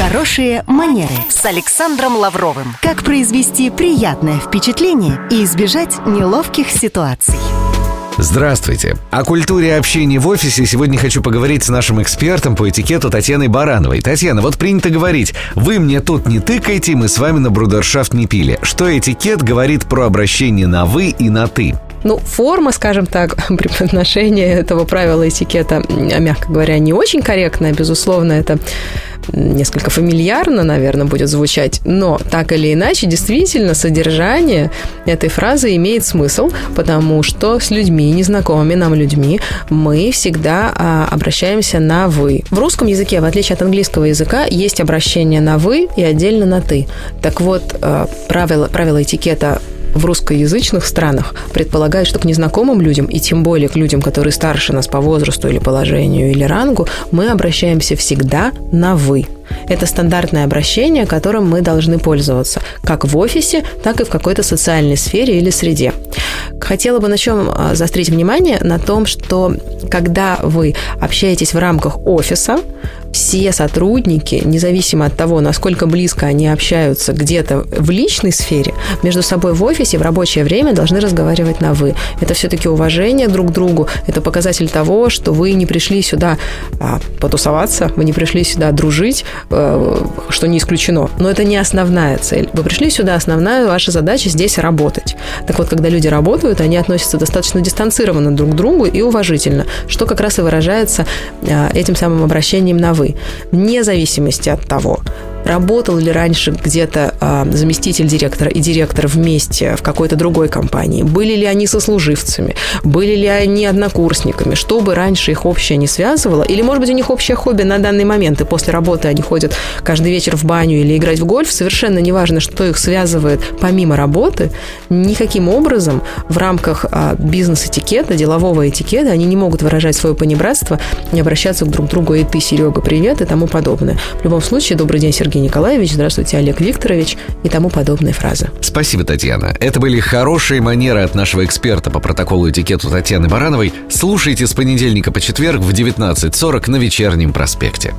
Хорошие манеры с Александром Лавровым. Как произвести приятное впечатление и избежать неловких ситуаций. Здравствуйте. О культуре общения в офисе сегодня хочу поговорить с нашим экспертом по этикету Татьяной Барановой. Татьяна, вот принято говорить, вы мне тут не тыкайте, мы с вами на брудершафт не пили. Что этикет говорит про обращение на «вы» и на «ты»? Ну, форма, скажем так, преподношения этого правила этикета, мягко говоря, не очень корректная. Безусловно, это несколько фамильярно, наверное, будет звучать, но так или иначе, действительно, содержание этой фразы имеет смысл, потому что с людьми, незнакомыми нам людьми, мы всегда а, обращаемся на «вы». В русском языке, в отличие от английского языка, есть обращение на «вы» и отдельно на «ты». Так вот, а, правила, правила этикета в русскоязычных странах предполагает, что к незнакомым людям, и тем более к людям, которые старше нас по возрасту или положению или рангу, мы обращаемся всегда на «вы». Это стандартное обращение, которым мы должны пользоваться как в офисе, так и в какой-то социальной сфере или среде. Хотела бы на чем а, заострить внимание? На том, что когда вы общаетесь в рамках офиса, все сотрудники, независимо от того, насколько близко они общаются где-то в личной сфере, между собой в офисе в рабочее время должны разговаривать на «вы». Это все-таки уважение друг к другу, это показатель того, что вы не пришли сюда а, потусоваться, вы не пришли сюда дружить, а, что не исключено. Но это не основная цель. Вы пришли сюда, основная ваша задача здесь работать. Так вот, когда люди работают, они относятся достаточно дистанцированно друг к другу и уважительно, что как раз и выражается а, этим самым обращением на «вы» вне зависимости от того, Работал ли раньше где-то э, заместитель директора и директор вместе в какой-то другой компании? Были ли они сослуживцами? Были ли они однокурсниками? Что бы раньше их общее не связывало? Или, может быть, у них общее хобби на данный момент, и после работы они ходят каждый вечер в баню или играть в гольф? Совершенно неважно, что их связывает помимо работы. Никаким образом в рамках э, бизнес-этикета, делового этикета они не могут выражать свое понебратство, не обращаться друг к другу «и ты, Серега, привет» и тому подобное. В любом случае, добрый день, Сергей Сергей Николаевич, здравствуйте, Олег Викторович и тому подобные фразы. Спасибо, Татьяна. Это были хорошие манеры от нашего эксперта по протоколу этикету Татьяны Барановой. Слушайте с понедельника по четверг в 19.40 на вечернем проспекте.